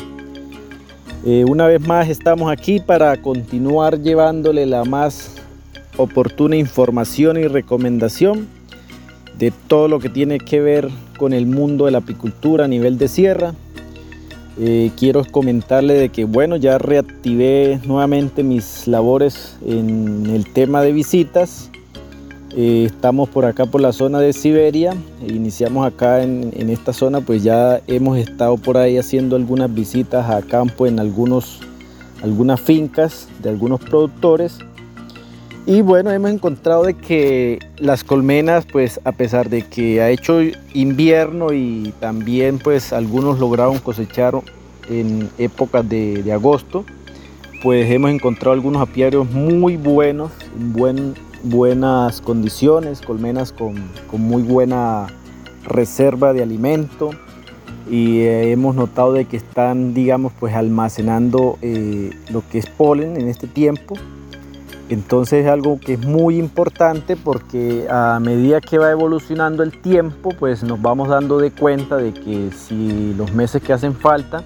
Eh, una vez más estamos aquí para continuar llevándole la más oportuna información y recomendación de todo lo que tiene que ver con el mundo de la apicultura a nivel de sierra. Eh, quiero comentarle de que bueno, ya reactivé nuevamente mis labores en el tema de visitas eh, estamos por acá por la zona de Siberia, iniciamos acá en, esta zona, pues ya hemos estado por ahí haciendo algunas visitas a campo en algunos, algunas fincas de algunos productores. Y bueno, hemos encontrado de que las colmenas, pues a pesar de que ha hecho invierno y también pues algunos lograron cosechar en épocas de, agosto, pues hemos encontrado algunos apiarios muy buenos, en buen buenas condiciones, colmenas con, muy buena reserva de alimento. Y eh, hemos notado de que están digamos pues almacenando eh, lo que es polen en este tiempo Entonces es algo que es muy importante porque a medida que va evolucionando el tiempo, pues nos vamos dando de cuenta de que si los meses que hacen falta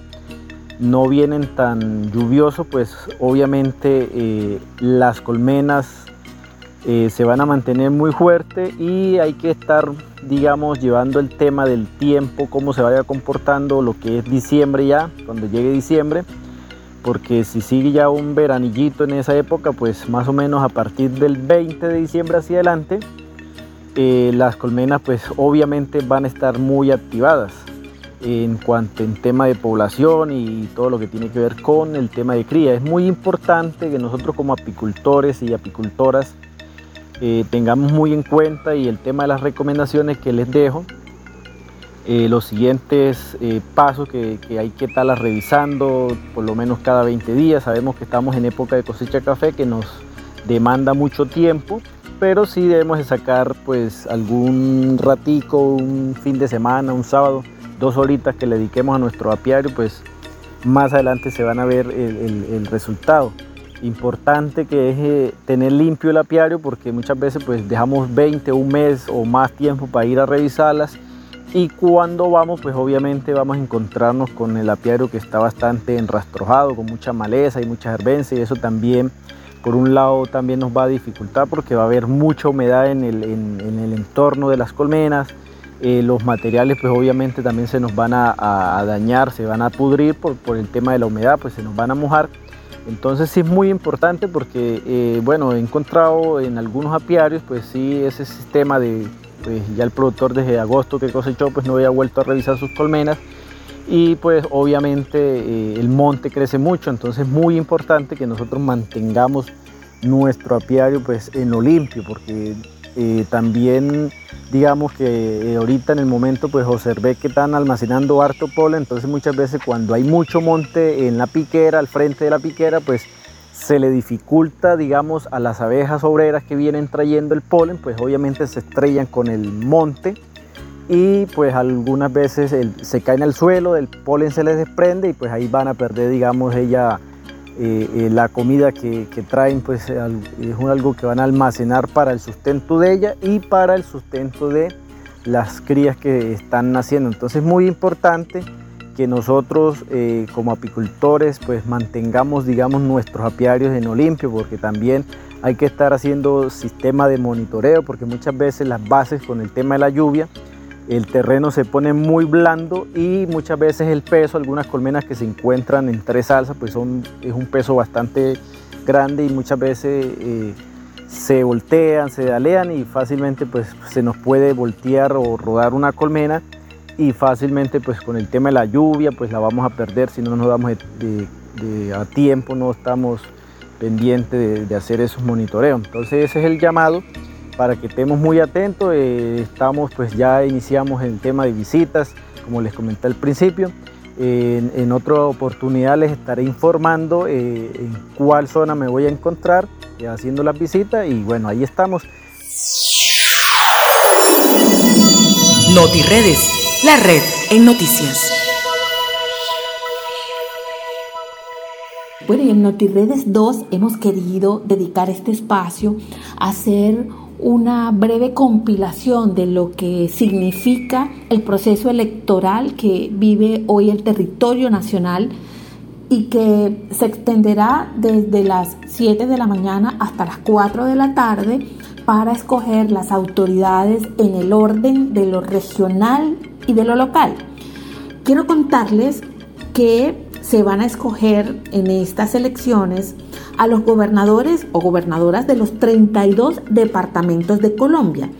no vienen tan lluviosos, pues obviamente eh, las colmenas eh, se van a mantener muy fuertes y hay que estar, digamos, llevando el tema del tiempo, cómo se vaya comportando lo que es diciembre ya, cuando llegue diciembre porque si sigue ya un veranillito en esa época, pues más o menos a partir del 20 de diciembre hacia adelante, eh, las colmenas pues obviamente van a estar muy activadas en cuanto en tema de población y todo lo que tiene que ver con el tema de cría. Es muy importante que nosotros como apicultores y apicultoras eh, tengamos muy en cuenta y el tema de las recomendaciones que les dejo eh, los siguientes eh, pasos que, hay que estarlas revisando por lo menos cada 20 días. Sabemos que estamos en época de cosecha de café que nos demanda mucho tiempo, pero sí debemos de sacar pues algún ratico, un fin de semana, un sábado, dos horitas que le dediquemos a nuestro apiario, pues más adelante se van a ver el, resultado. Importante que es eh, tener limpio el apiario porque muchas veces pues dejamos 20, un mes o más tiempo para ir a revisarlas y cuando vamos, pues obviamente vamos a encontrarnos con el apiario que está bastante enrastrojado, con mucha maleza y mucha herbencia y eso también, por un lado, también nos va a dificultar porque va a haber mucha humedad en el, entorno de las colmenas. Eh, los materiales pues obviamente también se nos van a, dañar, se van a pudrir por, el tema de la humedad, pues se nos van a mojar. Entonces sí es muy importante porque, eh, bueno, he encontrado en algunos apiarios, pues sí, ese sistema de pues ya el productor desde agosto que cosechó pues no había vuelto a revisar sus colmenas. Y pues obviamente eh, el monte crece mucho, entonces es muy importante que nosotros mantengamos nuestro apiario pues en lo limpio porque eh, también digamos que eh, ahorita en el momento pues observé que están almacenando harto polen, entonces muchas veces cuando hay mucho monte en la piquera, al frente de la piquera pues se le dificulta, digamos, a las abejas obreras que vienen trayendo el polen, pues obviamente se estrellan con el monte y pues algunas veces se caen al suelo, el polen se les desprende y pues ahí van a perder, digamos, ella eh, eh, la comida que, traen, pues es algo que van a almacenar para el sustento de ella y para el sustento de las crías que están naciendo. Entonces es muy importante que nosotros eh, como apicultores pues mantengamos digamos nuestros apiarios en Olimpio porque también hay que estar haciendo sistema de monitoreo porque muchas veces las bases con el tema de la lluvia el terreno se pone muy blando y muchas veces el peso, algunas colmenas que se encuentran en tres alzas pues son, es un peso bastante grande y muchas veces eh, se voltean, se dalean y fácilmente pues se nos puede voltear o rodar una colmena y fácilmente pues con el tema de la lluvia pues la vamos a perder si no nos damos a tiempo, no estamos pendientes de, hacer esos monitoreos. Entonces ese es el llamado para que estemos muy atentos. Eh, estamos pues ya iniciamos el tema de visitas, como les comenté al principio. en, otra oportunidad les estaré informando eh, en cuál zona me voy a encontrar eh, haciendo las visitas y bueno, ahí estamos. NotiRedes la red en noticias. Bueno, y en NotiRedes 2 hemos querido dedicar este espacio a hacer una breve compilación de lo que significa el proceso electoral que vive hoy el territorio nacional y que se extenderá desde las 7 de la mañana hasta las 4 de la tarde para escoger las autoridades en el orden de lo regional y de lo local. Quiero contarles que se van a escoger en estas elecciones a los gobernadores o gobernadoras de los 32 departamentos de Colombia.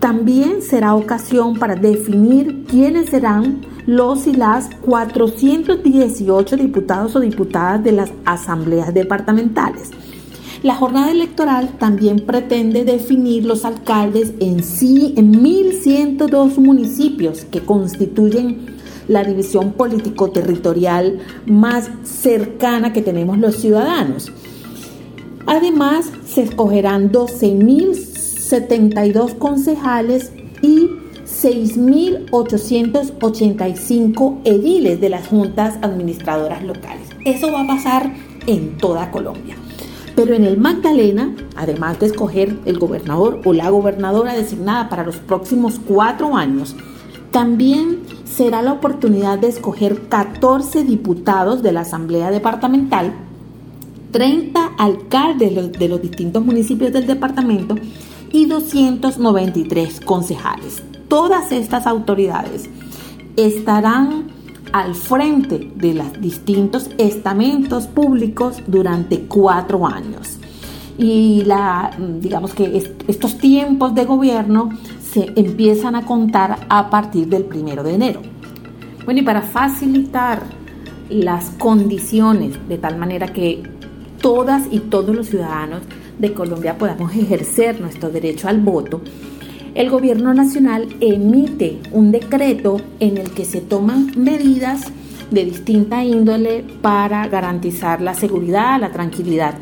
También será ocasión para definir quiénes serán los y las 418 diputados o diputadas de las asambleas departamentales. La jornada electoral también pretende definir los alcaldes en sí en 1.102 municipios que constituyen la división político-territorial más cercana que tenemos los ciudadanos. Además, se escogerán 12.072 concejales y 6.885 ediles de las juntas administradoras locales. Eso va a pasar en toda Colombia. Pero en el Magdalena, además de escoger el gobernador o la gobernadora designada para los próximos cuatro años, también será la oportunidad de escoger 14 diputados de la Asamblea Departamental, 30 alcaldes de los distintos municipios del departamento y 293 concejales. Todas estas autoridades estarán al frente de los distintos estamentos públicos durante cuatro años. Y la, digamos que estos tiempos de gobierno se empiezan a contar a partir del primero de enero. Bueno, y para facilitar las condiciones de tal manera que todas y todos los ciudadanos de Colombia podamos ejercer nuestro derecho al voto, el gobierno nacional emite un decreto en el que se toman medidas de distinta índole para garantizar la seguridad, la tranquilidad.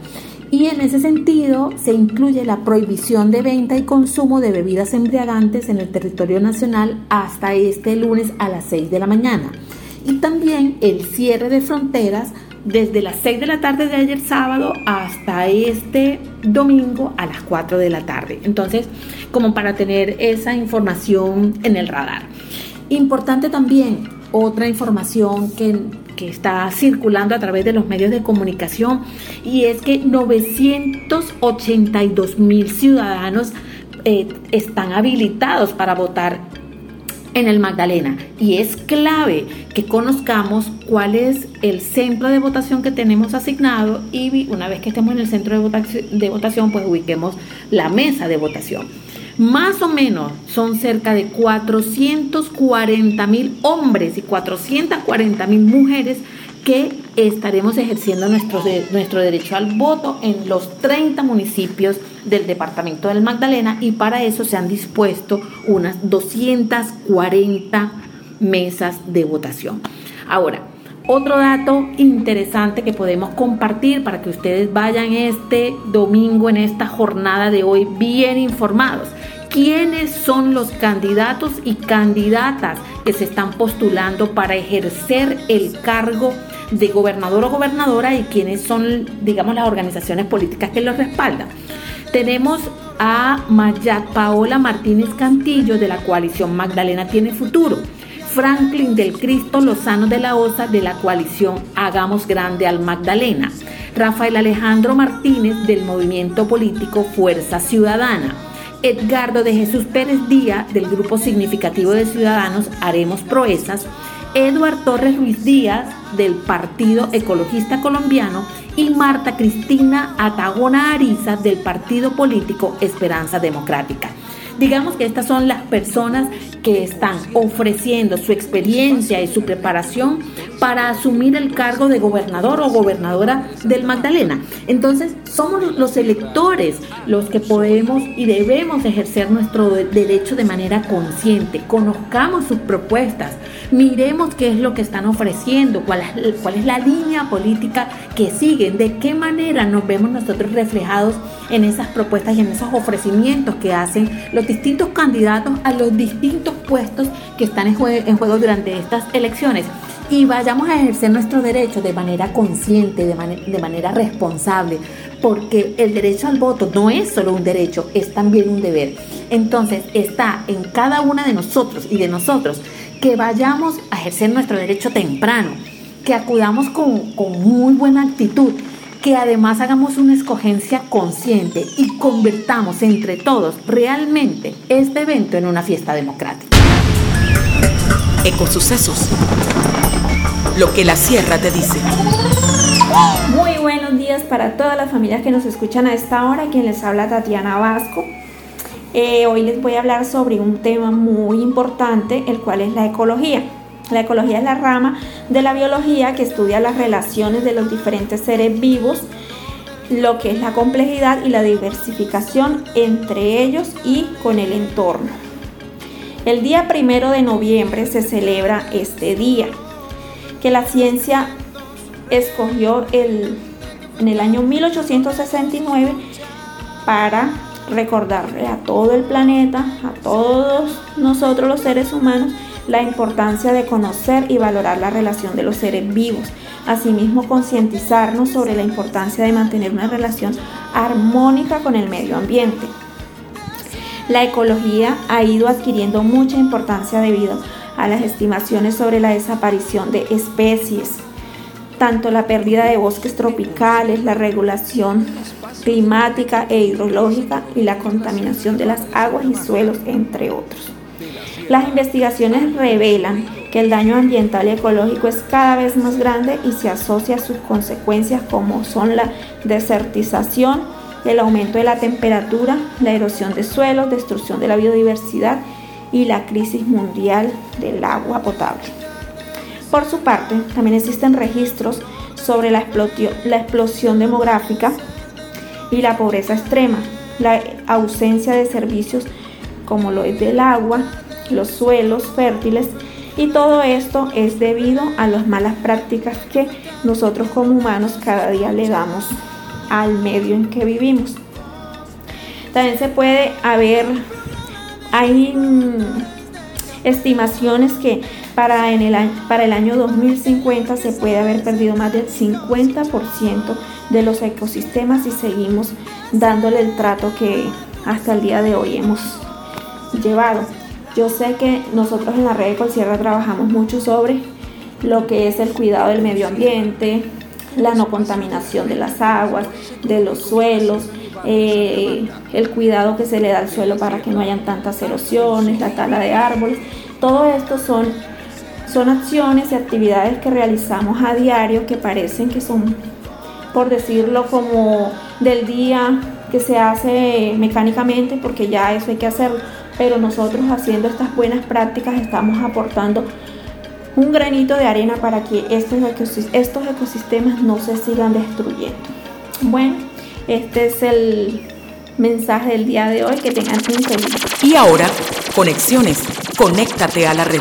Y en ese sentido se incluye la prohibición de venta y consumo de bebidas embriagantes en el territorio nacional hasta este lunes a las 6 de la mañana. Y también el cierre de fronteras desde las 6 de la tarde de ayer sábado hasta este domingo a las 4 de la tarde. Entonces, como para tener esa información en el radar. Importante también, otra información que, que está circulando a través de los medios de comunicación y es que 982 mil ciudadanos eh, están habilitados para votar en el Magdalena. Y es clave que conozcamos cuál es el centro de votación que tenemos asignado y una vez que estemos en el centro de votación, de votación pues ubiquemos la mesa de votación. Más o menos son cerca de 440 mil hombres y 440 mil mujeres que estaremos ejerciendo nuestro, nuestro derecho al voto en los 30 municipios del departamento del Magdalena y para eso se han dispuesto unas 240 mesas de votación. Ahora, otro dato interesante que podemos compartir para que ustedes vayan este domingo en esta jornada de hoy bien informados. ¿Quiénes son los candidatos y candidatas que se están postulando para ejercer el cargo de gobernador o gobernadora y quiénes son, digamos, las organizaciones políticas que los respaldan. Tenemos a Mayat Paola Martínez Cantillo de la coalición Magdalena Tiene Futuro. Franklin del Cristo Lozano de la Osa de la coalición Hagamos Grande al Magdalena. Rafael Alejandro Martínez del movimiento político Fuerza Ciudadana. Edgardo de Jesús Pérez Díaz del grupo significativo de ciudadanos Haremos Proezas Eduard Torres Ruiz Díaz del Partido Ecologista Colombiano y Marta Cristina Atagona Ariza del Partido Político Esperanza Democrática. Digamos que estas son las personas que están ofreciendo su experiencia y su preparación para asumir el cargo de gobernador o gobernadora del Magdalena. Entonces, somos los electores los que podemos y debemos ejercer nuestro derecho de manera consciente. Conozcamos sus propuestas, miremos qué es lo que están ofreciendo, cuál es, la línea política que siguen, de qué manera nos vemos nosotros reflejados en esas propuestas y en esos ofrecimientos que hacen los distintos candidatos a los distintos puestos que están en, juego durante estas elecciones y vayamos a ejercer nuestro derecho de manera consciente, de, de, manera responsable, porque el derecho al voto no es solo un derecho, es también un deber. Entonces está en cada una de nosotros y de nosotros que vayamos a ejercer nuestro derecho temprano, que acudamos con, con muy buena actitud, que además hagamos una escogencia consciente y convertamos entre todos realmente este evento en una fiesta democrática. Ecosucesos. Lo que la sierra te dice. Muy buenos días para todas las familias que nos escuchan a esta hora. Quien les habla Tatiana Vasco. Eh, hoy les voy a hablar sobre un tema muy importante, el cual es la ecología. La ecología es la rama de la biología que estudia las relaciones de los diferentes seres vivos, lo que es la complejidad y la diversificación entre ellos y con el entorno. El día primero de noviembre se celebra este día, que la ciencia escogió el, en el año 1869 para recordarle a todo el planeta, a todos nosotros los seres humanos, la importancia de conocer y valorar la relación de los seres vivos. Asimismo, concientizarnos sobre la importancia de mantener una relación armónica con el medio ambiente. La ecología ha ido adquiriendo mucha importancia debido a las estimaciones sobre la desaparición de especies, tanto la pérdida de bosques tropicales, la regulación climática e hidrológica y la contaminación de las aguas y suelos, entre otros. Las investigaciones revelan que el daño ambiental y ecológico es cada vez más grande y se asocia a sus consecuencias como son la desertización, el aumento de la temperatura, la erosión de suelos, destrucción de la biodiversidad y la crisis mundial del agua potable. Por su parte, también existen registros sobre la, explosión demográfica y la pobreza extrema, la ausencia de servicios como lo es del agua, los suelos fértiles y todo esto es debido a las malas prácticas que nosotros como humanos cada día le damos al medio en que vivimos. También se puede haber, hay estimaciones que para, en el, para el año 2050 se puede haber perdido más del 50% de los ecosistemas y seguimos dándole el trato que hasta el día de hoy hemos llevado. Yo sé que nosotros en la red de Colsierra trabajamos mucho sobre lo que es el cuidado del medio ambiente, la no contaminación de las aguas, de los suelos, eh, el cuidado que se le da al suelo para que no hayan tantas erosiones, la tala de árboles. Todo esto son, son acciones y actividades que realizamos a diario que parecen que son por decirlo como del día que se hace mecánicamente, porque ya eso hay que hacerlo, pero nosotros haciendo estas buenas prácticas estamos aportando un granito de arena para que estos, ecosistemas no se sigan destruyendo. Bueno, este es el mensaje del día de hoy, que tengan un feliz. Y ahora, conexiones, conéctate a la red.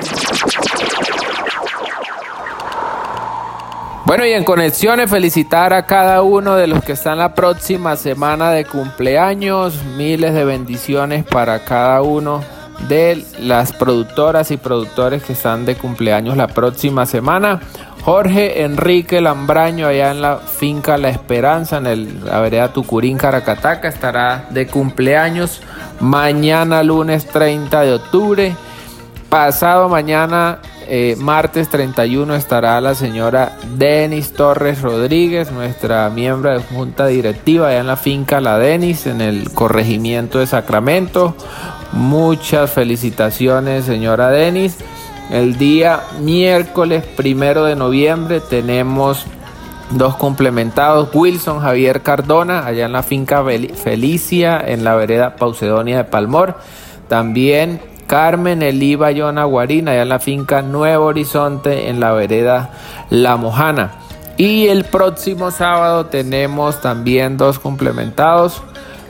Bueno, y en conexiones felicitar a cada uno de los que están la próxima semana de cumpleaños. Miles de bendiciones para cada uno de las productoras y productores que están de cumpleaños la próxima semana. Jorge Enrique Lambraño, allá en la finca La Esperanza, en el, la vereda Tucurín, Caracataca, estará de cumpleaños mañana, lunes 30 de octubre. Pasado mañana, eh, martes 31 estará la señora Denis Torres Rodríguez, nuestra miembro de junta directiva allá en la finca La Denis, en el corregimiento de Sacramento. Muchas felicitaciones, señora Denis. El día miércoles primero de noviembre tenemos dos complementados. Wilson Javier Cardona, allá en la finca Felicia, en la vereda Paucedonia de Palmor. También Carmen Eliva Yona Guarina, allá en la finca Nuevo Horizonte, en la vereda La Mojana. Y el próximo sábado tenemos también dos complementados.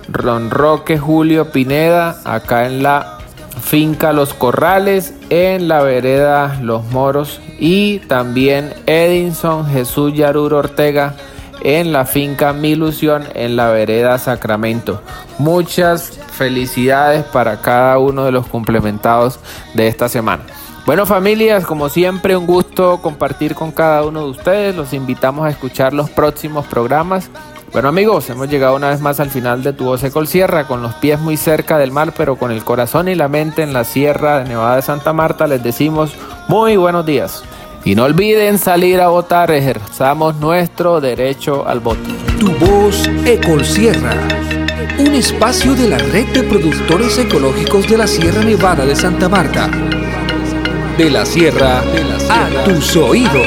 Ron Roque Julio Pineda, acá en la finca Los Corrales, en la vereda Los Moros. Y también Edinson Jesús Yarur Ortega, en la finca Mi Ilusión, en la vereda Sacramento. Muchas felicidades para cada uno de los complementados de esta semana. Bueno familias, como siempre un gusto compartir con cada uno de ustedes. Los invitamos a escuchar los próximos programas. Bueno amigos, hemos llegado una vez más al final de Tu Voz Ecol Sierra, con los pies muy cerca del mar, pero con el corazón y la mente en la Sierra de Nevada de Santa Marta. Les decimos muy buenos días. Y no olviden salir a votar, ejerzamos nuestro derecho al voto. Tu voz Ecol Sierra, un espacio de la red de productores ecológicos de la Sierra Nevada de Santa Marta. De la Sierra, a tus oídos.